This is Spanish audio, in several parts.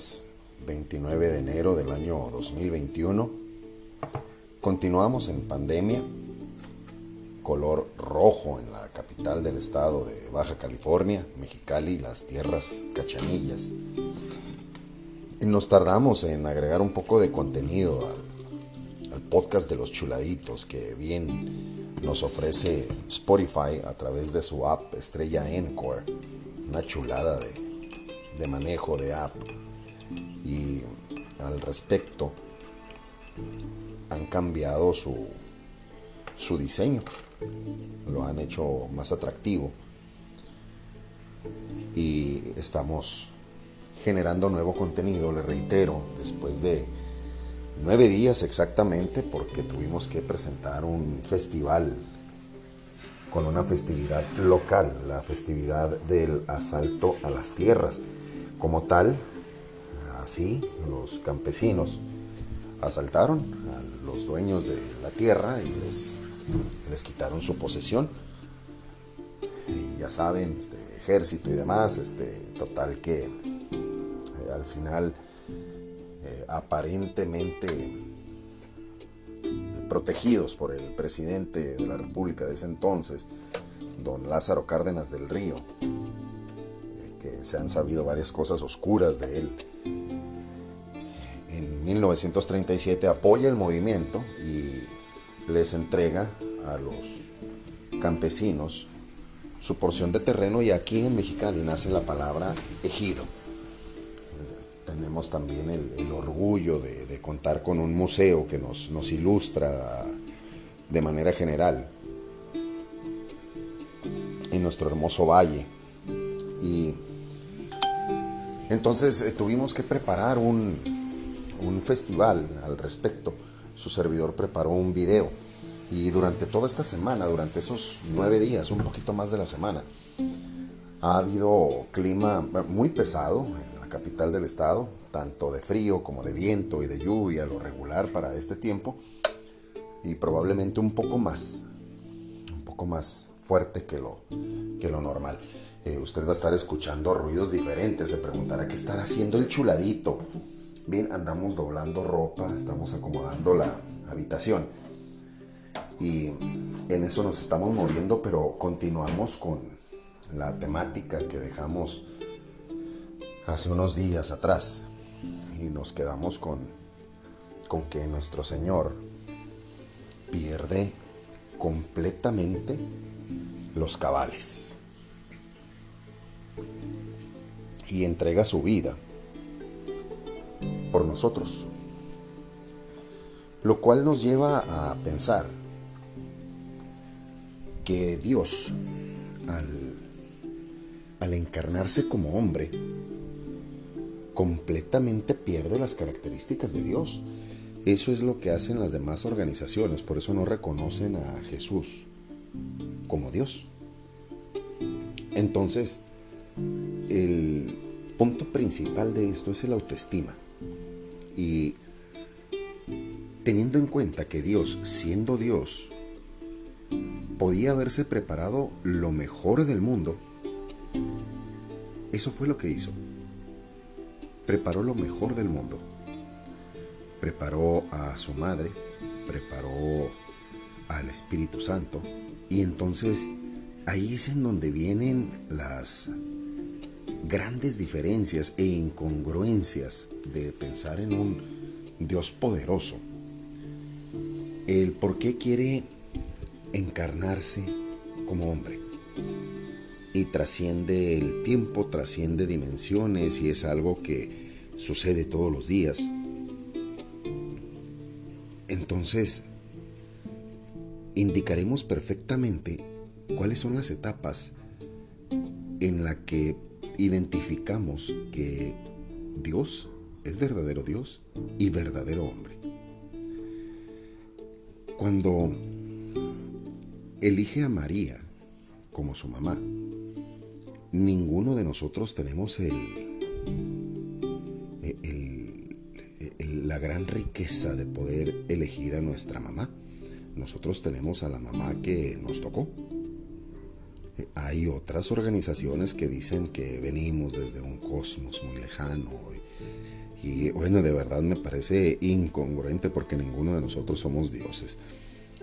viernes 29 de enero del año 2021. Continuamos en pandemia, color rojo en la capital del estado de Baja California, Mexicali, las tierras cachanillas. Nos tardamos en agregar un poco de contenido al, al podcast de los chuladitos que bien nos ofrece Spotify a través de su app Estrella Encore. Una chulada de, de manejo de app respecto han cambiado su, su diseño, lo han hecho más atractivo y estamos generando nuevo contenido, le reitero, después de nueve días exactamente, porque tuvimos que presentar un festival con una festividad local, la festividad del asalto a las tierras. Como tal, así los campesinos asaltaron a los dueños de la tierra y les, les quitaron su posesión. Y ya saben, este, ejército y demás, este, total que eh, al final eh, aparentemente protegidos por el presidente de la República de ese entonces, don Lázaro Cárdenas del Río, que se han sabido varias cosas oscuras de él. En 1937 apoya el movimiento y les entrega a los campesinos su porción de terreno y aquí en Mexicali nace la palabra ejido. Tenemos también el, orgullo de, de, contar con un museo que nos, nos ilustra de manera general en nuestro hermoso valle. Y entonces eh, tuvimos que preparar un, un festival al respecto. Su servidor preparó un video y durante toda esta semana, durante esos nueve días, un poquito más de la semana, ha habido clima muy pesado en la capital del estado, tanto de frío como de viento y de lluvia, lo regular para este tiempo, y probablemente un poco más, un poco más fuerte que lo, que lo normal. Eh, usted va a estar escuchando ruidos diferentes, se preguntará qué estará haciendo el chuladito. Bien, andamos doblando ropa, estamos acomodando la habitación. Y en eso nos estamos moviendo, pero continuamos con la temática que dejamos hace unos días atrás. Y nos quedamos con, con que nuestro Señor pierde completamente los cabales. Y entrega su vida por nosotros. Lo cual nos lleva a pensar que Dios, al, encarnarse como hombre, completamente pierde las características de Dios. Eso es lo que hacen las demás organizaciones, por eso no reconocen a Jesús como Dios. Entonces, el punto principal de esto es el autoestima. Y teniendo en cuenta que Dios, siendo Dios, podía haberse preparado lo mejor del mundo, eso fue lo que hizo. Preparó lo mejor del mundo. Preparó a su madre, preparó al Espíritu Santo, y entonces ahí es en donde vienen las grandes diferencias e incongruencias de pensar en un Dios poderoso. El por qué quiere encarnarse como hombre. Y trasciende el tiempo, trasciende dimensiones y es algo que sucede todos los días. Entonces, indicaremos perfectamente cuáles son las etapas en la que identificamos que Dios es verdadero Dios y verdadero hombre. Cuando elige a María como su mamá, ninguno de nosotros tenemos el, la gran riqueza de poder elegir a nuestra mamá. Nosotros tenemos a la mamá que nos tocó, hay otras organizaciones que dicen que venimos desde un cosmos muy lejano Y bueno, de verdad me parece incongruente porque ninguno de nosotros somos dioses.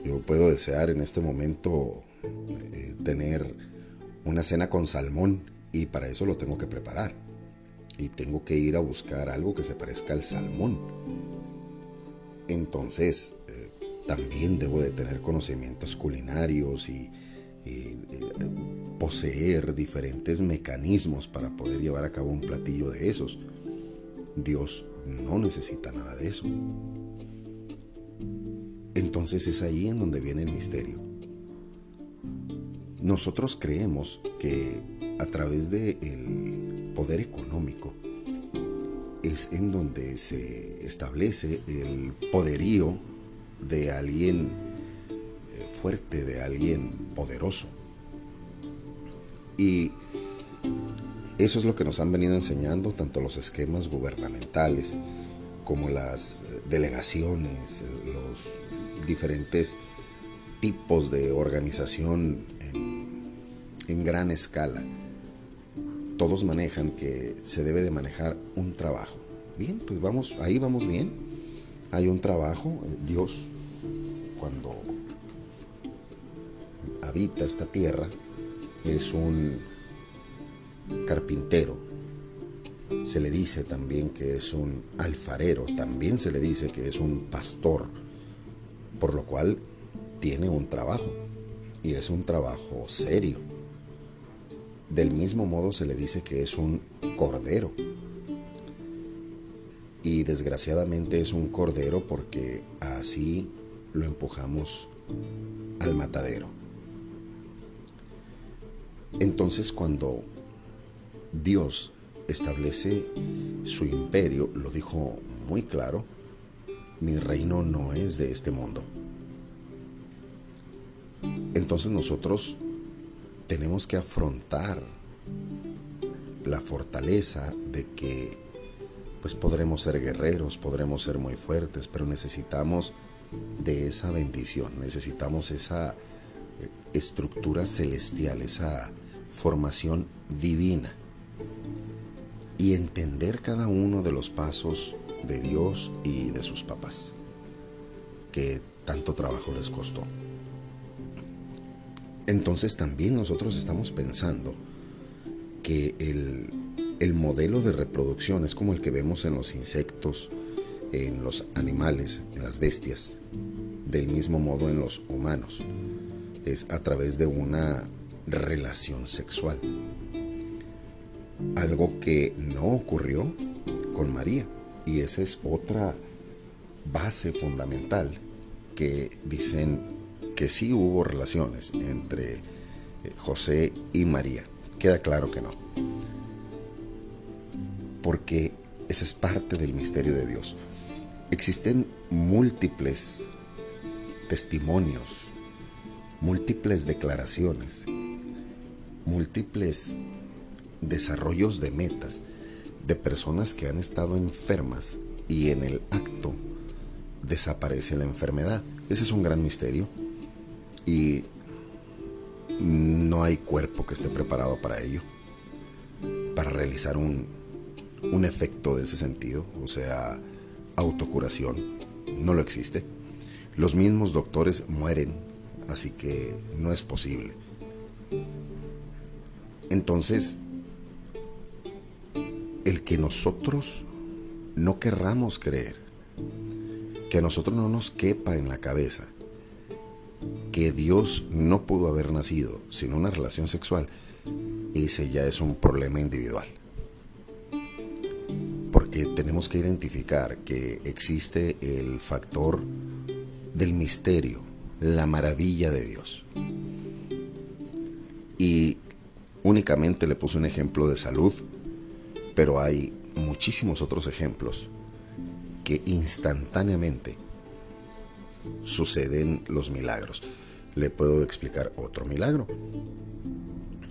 Yo puedo desear en este momento eh, tener una cena con salmón y para eso lo tengo que preparar. Y tengo que ir a buscar algo que se parezca al salmón. Entonces, eh, también debo de tener conocimientos culinarios y, y poseer diferentes mecanismos para poder llevar a cabo un platillo de esos. Dios no necesita nada de eso. Entonces es ahí en donde viene el misterio. Nosotros creemos que a través del poder económico es en donde se establece el poderío de alguien eh, fuerte, de alguien poderoso. Y eso es lo que nos han venido enseñando tanto los esquemas gubernamentales como las delegaciones, los diferentes tipos de organización en, gran escala. Todos manejan que se debe de manejar un trabajo. Bien, pues vamos, ahí vamos bien. Hay un trabajo. Dios, cuando habita esta tierra, es un carpintero. Se le dice también que es un alfarero, también se le dice que es un pastor, por lo cual tiene un trabajo y es un trabajo serio. Del mismo modo se le dice que es un cordero. Y desgraciadamente es un cordero porque así lo empujamos al matadero. Entonces cuando Dios establece su imperio, lo dijo muy claro, mi reino no es de este mundo. Entonces nosotros tenemos que afrontar la fortaleza de que pues podremos ser guerreros, podremos ser muy fuertes, pero necesitamos de esa bendición, necesitamos esa estructura celestial, esa formación divina y entender cada uno de los pasos de Dios y de sus papás, que tanto trabajo les costó. Entonces también nosotros estamos pensando que el, el modelo de reproducción es como el que vemos en los insectos, en los animales, en las bestias, del mismo modo en los humanos. Es a través de una relación sexual algo que no ocurrió con María. Y esa es otra base fundamental que dicen que sí hubo relaciones entre eh, José y María. Queda claro que no. Porque esa es parte del misterio de Dios. Existen múltiples testimonios, múltiples declaraciones, múltiples desarrollos de metas de personas que han estado enfermas y en el acto desaparece la enfermedad. Ese es un gran misterio y no hay cuerpo que esté preparado para ello, para realizar un, un efecto de ese sentido, o sea, autocuración, no lo existe. Los mismos doctores mueren, así que no es posible. Entonces, el que nosotros no querramos creer, que a nosotros no nos quepa en la cabeza que Dios no pudo haber nacido sin una relación sexual, ese ya es un problema individual. Porque tenemos que identificar que existe el factor del misterio, la maravilla de Dios. Y únicamente le puse un ejemplo de salud pero hay muchísimos otros ejemplos que instantáneamente suceden los milagros. Le puedo explicar otro milagro.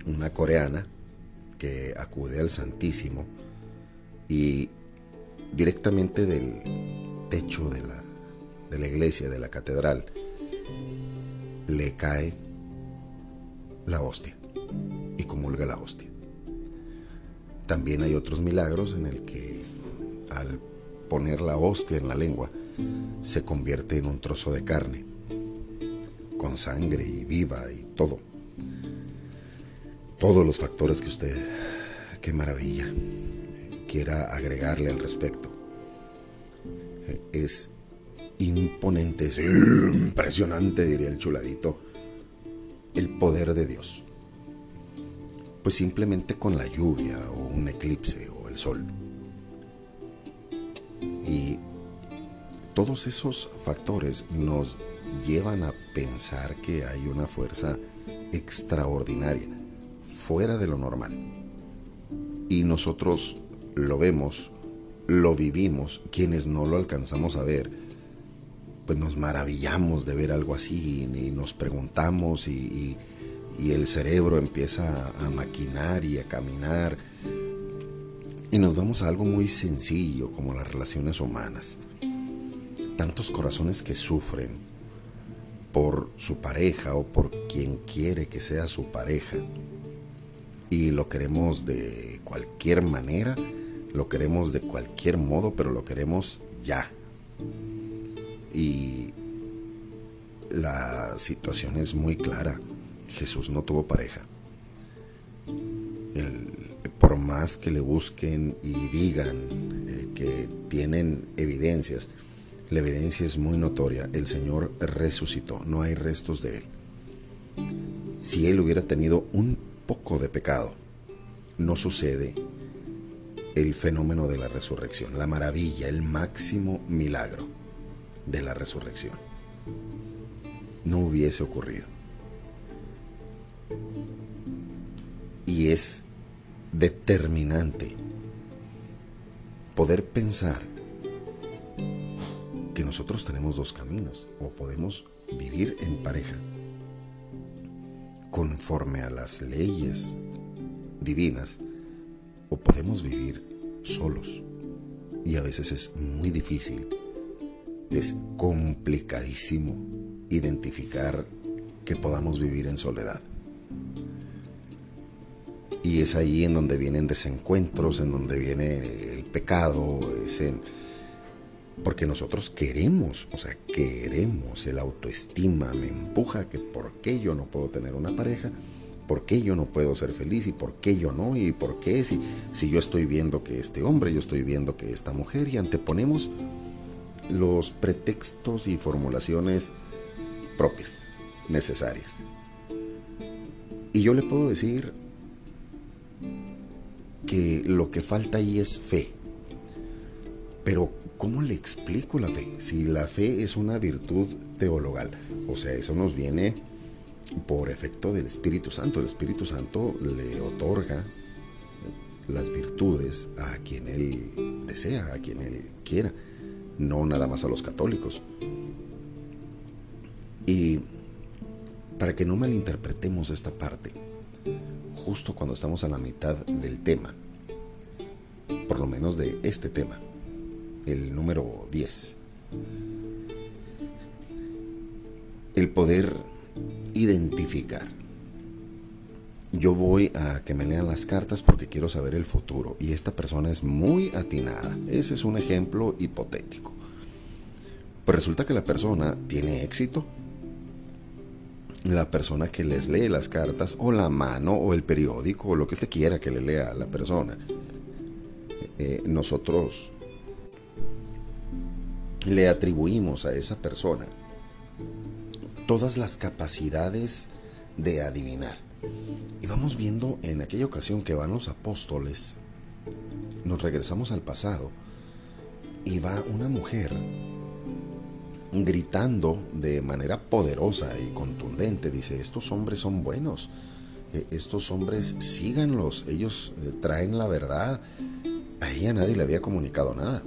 Una coreana que acude al Santísimo y directamente del techo de la, de la iglesia, de la catedral, le cae la hostia y comulga la hostia. También hay otros milagros en el que al poner la hostia en la lengua, se convierte en un trozo de carne, con sangre y viva y todo. Todos los factores que usted, qué maravilla, quiera agregarle al respecto. Es imponente, es impresionante, diría el chuladito, el poder de Dios. Pues simplemente con la lluvia o un eclipse o el sol. Y todos esos factores nos llevan a pensar que hay una fuerza extraordinaria, fuera de lo normal. Y nosotros lo vemos, lo vivimos, quienes no lo alcanzamos a ver, pues nos maravillamos de ver algo así y nos preguntamos y, el cerebro empieza a maquinar y a caminar y nos vamos a algo muy sencillo como las relaciones humanas. Tantos corazones que sufren por su pareja o por quien quiere que sea su pareja y lo queremos de cualquier manera, lo queremos de cualquier modo, pero lo queremos ya. Y la situación es muy clara. Jesús no tuvo pareja. por más que le busquen y digan eh, que tienen evidencias, la evidencia es muy notoria. El Señor resucitó, no hay restos de Él. Si Él hubiera tenido un poco de pecado, no sucede el fenómeno de la resurrección, la maravilla, el máximo milagro de la resurrección. No hubiese ocurrido. Y es determinante poder pensar que nosotros tenemos dos caminos, o podemos vivir en pareja conforme a las leyes divinas, o podemos vivir solos. Y a veces es muy difícil, es complicadísimo identificar que podamos vivir en soledad. Y es ahí en donde vienen desencuentros, en donde viene el pecado. Porque nosotros queremos, o sea, queremos, el autoestima me empuja que por qué yo no puedo tener una pareja, ¿Por qué yo no puedo ser feliz? ¿Y por qué yo no? ¿Y por qué si, si yo estoy viendo que este hombre, yo estoy viendo que esta mujer y anteponemos los pretextos y formulaciones propias, necesarias? Y yo le puedo decir que lo que falta ahí es fe. Pero ¿cómo le explico la fe? Si la fe es una virtud teologal, o sea, eso nos viene por efecto del Espíritu Santo. El Espíritu Santo le otorga las virtudes a quien Él desea, a quien Él quiera, no nada más a los católicos. Para que no malinterpretemos esta parte, justo cuando estamos a la mitad del tema, por lo menos de este tema, el número 10, el poder identificar. Yo voy a que me lean las cartas porque quiero saber el futuro y esta persona es muy atinada. Ese es un ejemplo hipotético. Pues resulta que la persona tiene éxito. La persona que les lee las cartas o la mano o el periódico o lo que usted quiera que le lea a la persona. Eh, nosotros le atribuimos a esa persona todas las capacidades de adivinar. Y vamos viendo en aquella ocasión que van los apóstoles, nos regresamos al pasado, y va una mujer gritando de manera poderosa y contundente, dice, estos hombres son buenos, eh, estos hombres síganlos, ellos eh, traen la verdad. A ella nadie le había comunicado nada.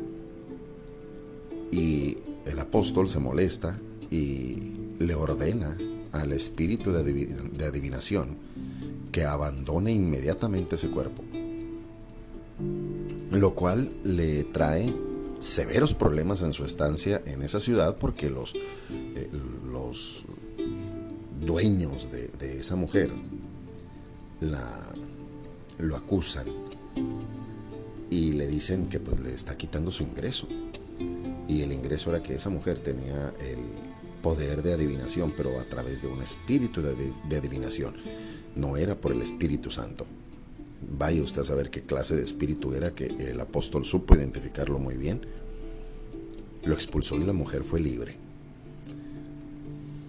Y el apóstol se molesta y le ordena al espíritu de, adivinación que abandone inmediatamente ese cuerpo, lo cual le trae severos problemas en su estancia en esa ciudad porque los, eh, los dueños de, esa mujer la, lo acusan y le dicen que pues le está quitando su ingreso Y el ingreso era que esa mujer tenía el poder de adivinación, pero a través de un espíritu de adivinación. No era por el Espíritu Santo. Vaya usted a saber qué clase de espíritu era que el apóstol supo identificarlo muy bien. Lo expulsó y la mujer fue libre.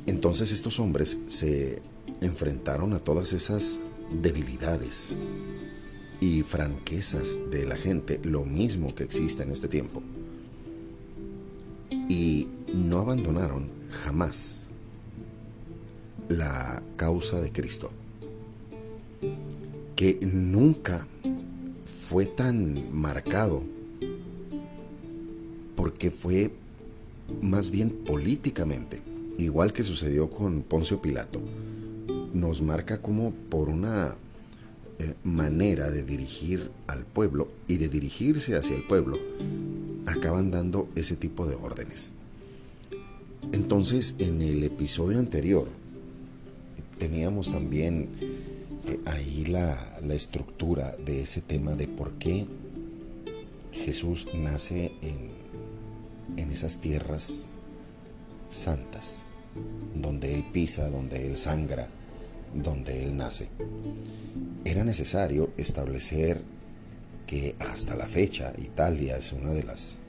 Entonces estos hombres se enfrentaron a todas esas debilidades y franquezas de la gente, lo mismo que existe en este tiempo. Y no abandonaron jamás la causa de Cristo, que nunca fue tan marcado, porque fue más bien políticamente, igual que sucedió con Poncio Pilato nos marca como por una eh, manera de dirigir al pueblo y de dirigirse hacia el pueblo, acaban dando ese tipo de órdenes. Entonces, en el episodio anterior, teníamos también eh, ahí la, la, estructura de ese tema de por qué Jesús nace en, en esas tierras santas, donde Él pisa, donde Él sangra, donde él nace. Era necesario establecer que hasta la fecha Italia es una de las,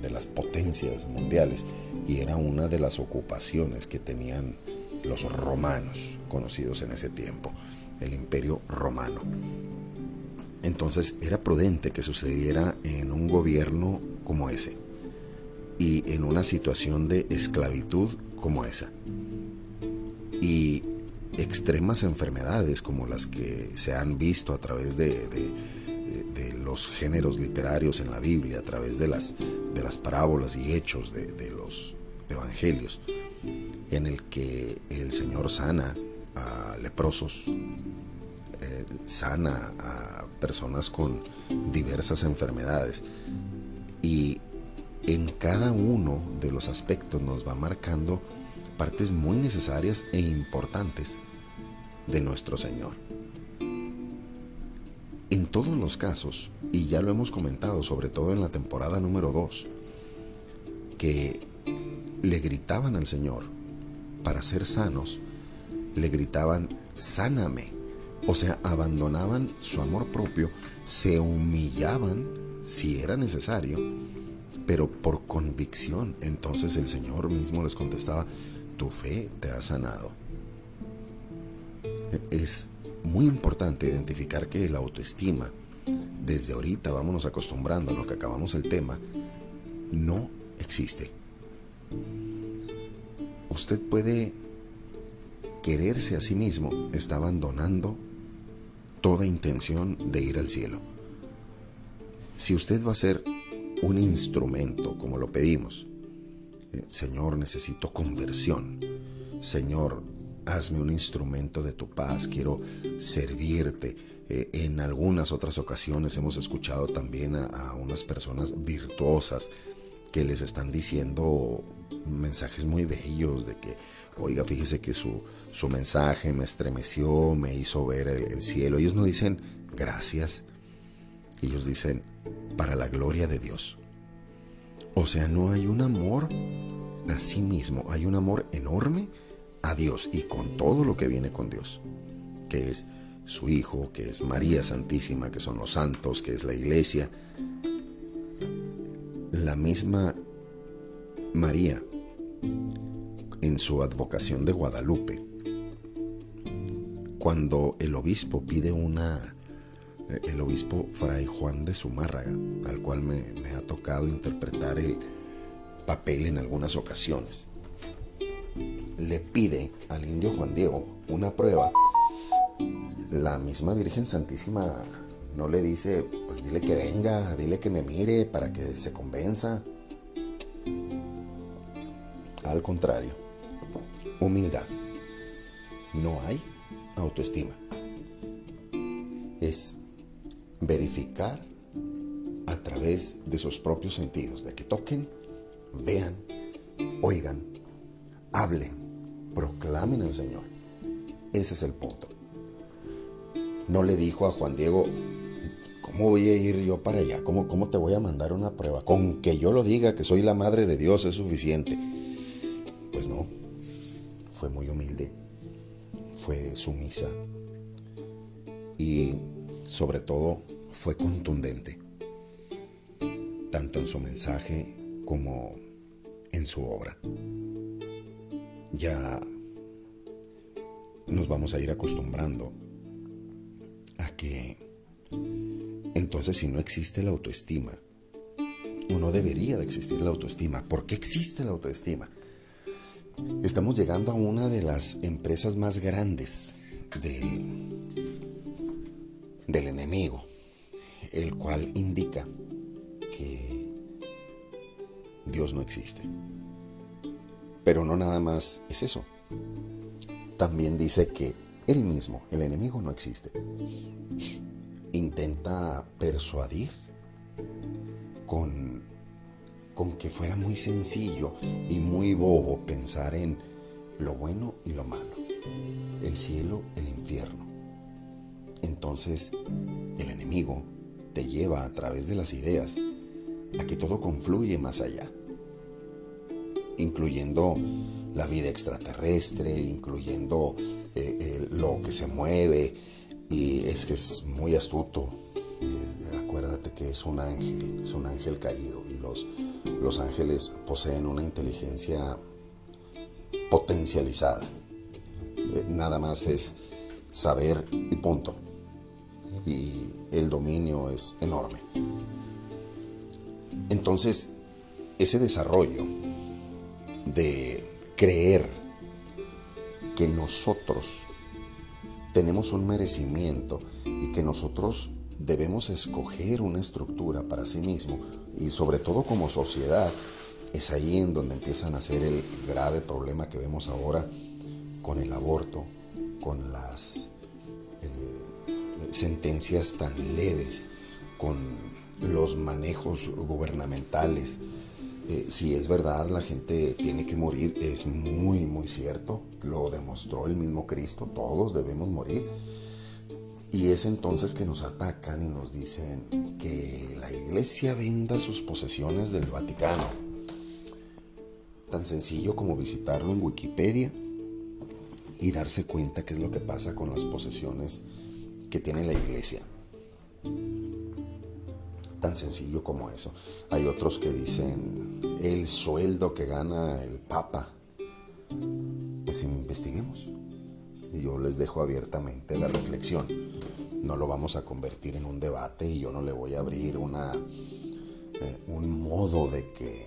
de las potencias mundiales y era una de las ocupaciones que tenían los romanos conocidos en ese tiempo, el imperio romano. Entonces era prudente que sucediera en un gobierno como ese y en una situación de esclavitud como esa. Y extremas enfermedades como las que se han visto a través de, los géneros literarios en la Biblia, a través de las, de las parábolas y hechos de, los evangelios, en el que el Señor sana a leprosos, eh, sana a personas con diversas enfermedades y en cada uno de los aspectos nos va marcando partes muy necesarias e importantes de nuestro Señor. En todos los casos, y ya lo hemos comentado, sobre todo en la temporada número 2, que le gritaban al Señor para ser sanos, le gritaban, sáname. O sea, abandonaban su amor propio, se humillaban si era necesario, pero por convicción. Entonces el Señor mismo les contestaba, tu fe te ha sanado es muy importante identificar que la autoestima, desde ahorita vámonos acostumbrando a lo que acabamos el tema, no existe. Usted puede quererse a sí mismo, está abandonando toda intención de ir al cielo. Si usted va a ser un instrumento, como lo pedimos, eh, Señor, necesito conversión. Señor, hazme un instrumento de tu paz, quiero servirte. Eh, en algunas otras ocasiones hemos escuchado también a, unas personas virtuosas que les están diciendo mensajes muy bellos de que, oiga, fíjese que su, su mensaje me estremeció, me hizo ver el, el cielo. Ellos no dicen gracias, ellos dicen para la gloria de Dios. O sea, no hay un amor a sí mismo, hay un amor enorme a Dios y con todo lo que viene con Dios, que es su Hijo, que es María Santísima, que son los santos, que es la iglesia. La misma María, en su advocación de Guadalupe, cuando el obispo pide una, el obispo Fray Juan de Zumárraga, al cual me, me ha tocado interpretar el papel en algunas ocasiones, le pide al indio Juan Diego una prueba, la misma Virgen Santísima no le dice, pues dile que venga, dile que me mire para que se convenza. Al contrario, humildad. No hay autoestima. Es verificar a través de sus propios sentidos, de que toquen, vean, oigan, hablen proclamen al Señor. Ese es el punto. No le dijo a Juan Diego, ¿cómo voy a ir yo para allá? ¿Cómo, ¿Cómo te voy a mandar una prueba? Con que yo lo diga, que soy la madre de Dios, es suficiente. Pues no, fue muy humilde, fue sumisa y sobre todo fue contundente, tanto en su mensaje como en su obra. Ya nos vamos a ir acostumbrando a que entonces si no existe la autoestima, o no debería de existir la autoestima, ¿por qué existe la autoestima? Estamos llegando a una de las empresas más grandes del, del enemigo, el cual indica que Dios no existe. Pero no nada más es eso. También dice que él mismo, el enemigo, no existe. Intenta persuadir con, con que fuera muy sencillo y muy bobo pensar en lo bueno y lo malo, el cielo, el infierno. Entonces, el enemigo te lleva a través de las ideas a que todo confluye más allá, incluyendo la vida extraterrestre, incluyendo eh, lo que se mueve, y es que es muy astuto. Eh, acuérdate que es un ángel, es un ángel caído, y los, los ángeles poseen una inteligencia potencializada. Eh, nada más es saber y punto. Y el dominio es enorme. Entonces, ese desarrollo de creer que nosotros tenemos un merecimiento y que nosotros debemos escoger una estructura para sí mismo y sobre todo como sociedad, es ahí en donde empiezan a ser el grave problema que vemos ahora con el aborto, con las eh, sentencias tan leves, con los manejos gubernamentales. Eh, si es verdad, la gente tiene que morir, es muy, muy cierto, lo demostró el mismo Cristo, todos debemos morir. Y es entonces que nos atacan y nos dicen que la iglesia venda sus posesiones del Vaticano. Tan sencillo como visitarlo en Wikipedia y darse cuenta qué es lo que pasa con las posesiones que tiene la iglesia. Tan sencillo como eso. Hay otros que dicen el sueldo que gana el Papa. Pues investiguemos. Yo les dejo abiertamente la reflexión. No lo vamos a convertir en un debate y yo no le voy a abrir una, eh, un modo de que,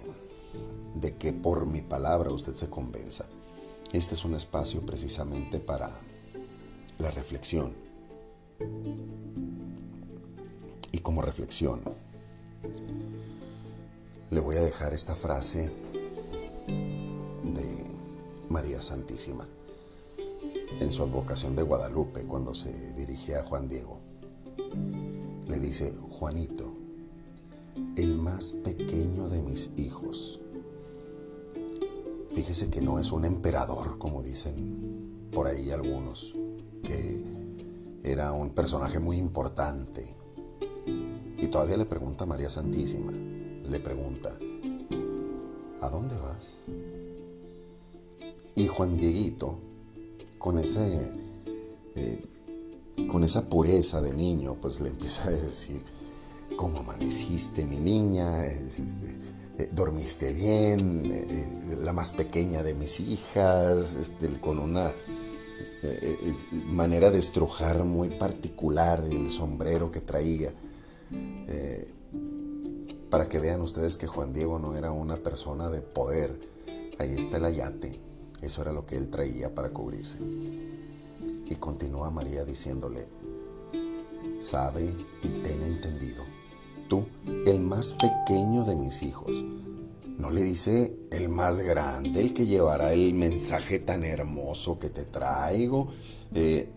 de que por mi palabra usted se convenza. Este es un espacio precisamente para la reflexión. Como reflexión, le voy a dejar esta frase de María Santísima en su advocación de Guadalupe cuando se dirigía a Juan Diego. Le dice, Juanito, el más pequeño de mis hijos. Fíjese que no es un emperador, como dicen por ahí algunos, que era un personaje muy importante. Y todavía le pregunta a María Santísima, le pregunta, ¿a dónde vas? Y Juan Dieguito, con ese, eh, con esa pureza de niño, pues le empieza a decir, ¿cómo amaneciste, mi niña? Eh, ¿Dormiste bien? Eh, la más pequeña de mis hijas, este, con una manera de estrujar muy particular el sombrero que traía para que vean ustedes que Juan Diego no era una persona de poder. Ahí está el ayate. Eso era lo que él traía para cubrirse. Y continúa María diciéndole, sabe y ten entendido, tú, el más pequeño de mis hijos, no le dice el más grande, el que llevará el mensaje tan hermoso que te traigo. Eh,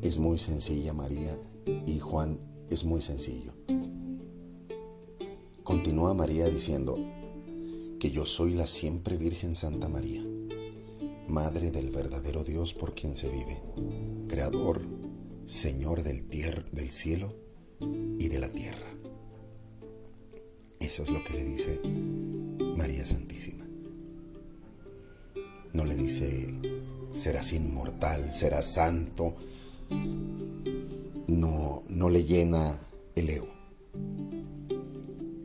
es muy sencilla María y Juan es muy sencillo. Continúa María diciendo que yo soy la siempre Virgen Santa María Madre del verdadero Dios por quien se vive, Creador, Señor del, cielo y de la tierra. Eso es lo que le dice María Santísima. No le dice, serás inmortal, serás santo. No, no le llena el ego.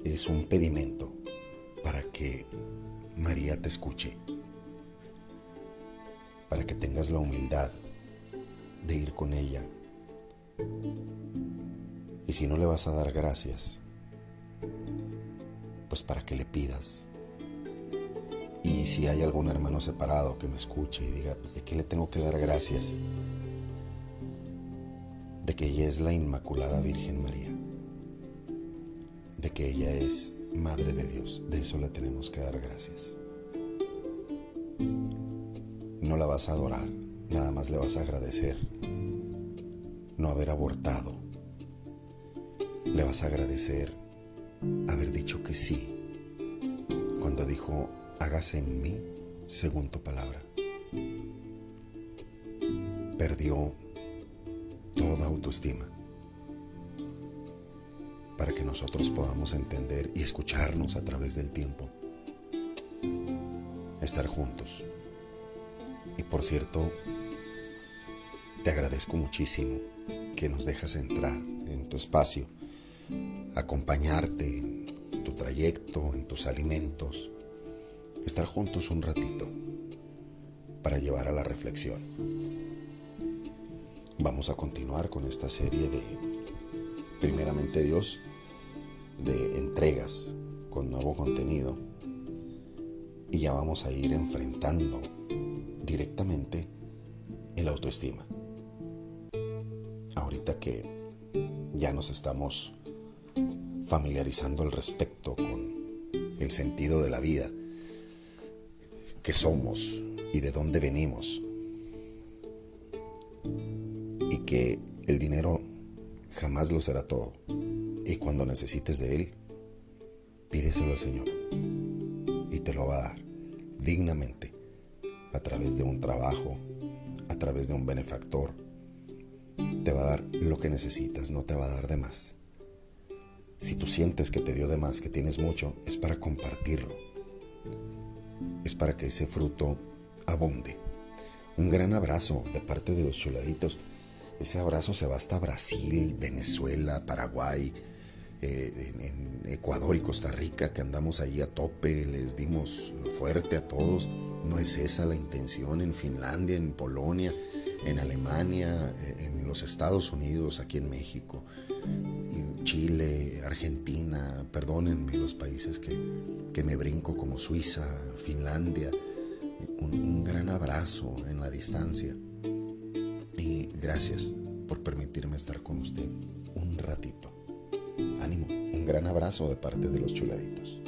Es un pedimento para que María te escuche, para que tengas la humildad de ir con ella. Y si no le vas a dar gracias, pues para que le pidas. Y si hay algún hermano separado que me escuche y diga, pues de qué le tengo que dar gracias, de que ella es la Inmaculada Virgen María, de que ella es Madre de Dios, de eso le tenemos que dar gracias. No la vas a adorar, nada más le vas a agradecer no haber abortado. Le vas a agradecer haber dicho que sí cuando dijo, hágase en mí según tu palabra. Perdió toda autoestima para que nosotros podamos entender y escucharnos a través del tiempo. Estar juntos. Y por cierto, te agradezco muchísimo que nos dejas entrar en tu espacio, acompañarte en tu trayecto, en tus alimentos, estar juntos un ratito para llevar a la reflexión. Vamos a continuar con esta serie de, primeramente Dios, de entregas con nuevo contenido y ya vamos a ir enfrentando directamente el autoestima. Ahorita que ya nos estamos familiarizando al respecto con el sentido de la vida, qué somos y de dónde venimos, que el dinero jamás lo será todo. Y cuando necesites de Él, pídeselo al Señor y te lo va a dar dignamente a través de un trabajo, a través de un benefactor. Te va a dar lo que necesitas, no te va a dar de más. Si tú sientes que te dio de más, que tienes mucho, es para compartirlo. Es para que ese fruto abunde. Un gran abrazo de parte de los chuladitos. Ese abrazo se va hasta Brasil, Venezuela, Paraguay, eh, Ecuador y Costa Rica, que andamos allí a tope, les dimos fuerte a todos. No es esa la intención en Finlandia, en Polonia, en Alemania, eh, en los Estados Unidos, aquí en México, en Chile, Argentina, perdónenme los países que, que me brinco como Suiza, Finlandia. Un gran abrazo en la distancia y gracias por permitirme estar con usted un ratito. Ánimo, un gran abrazo de parte de los chuladitos.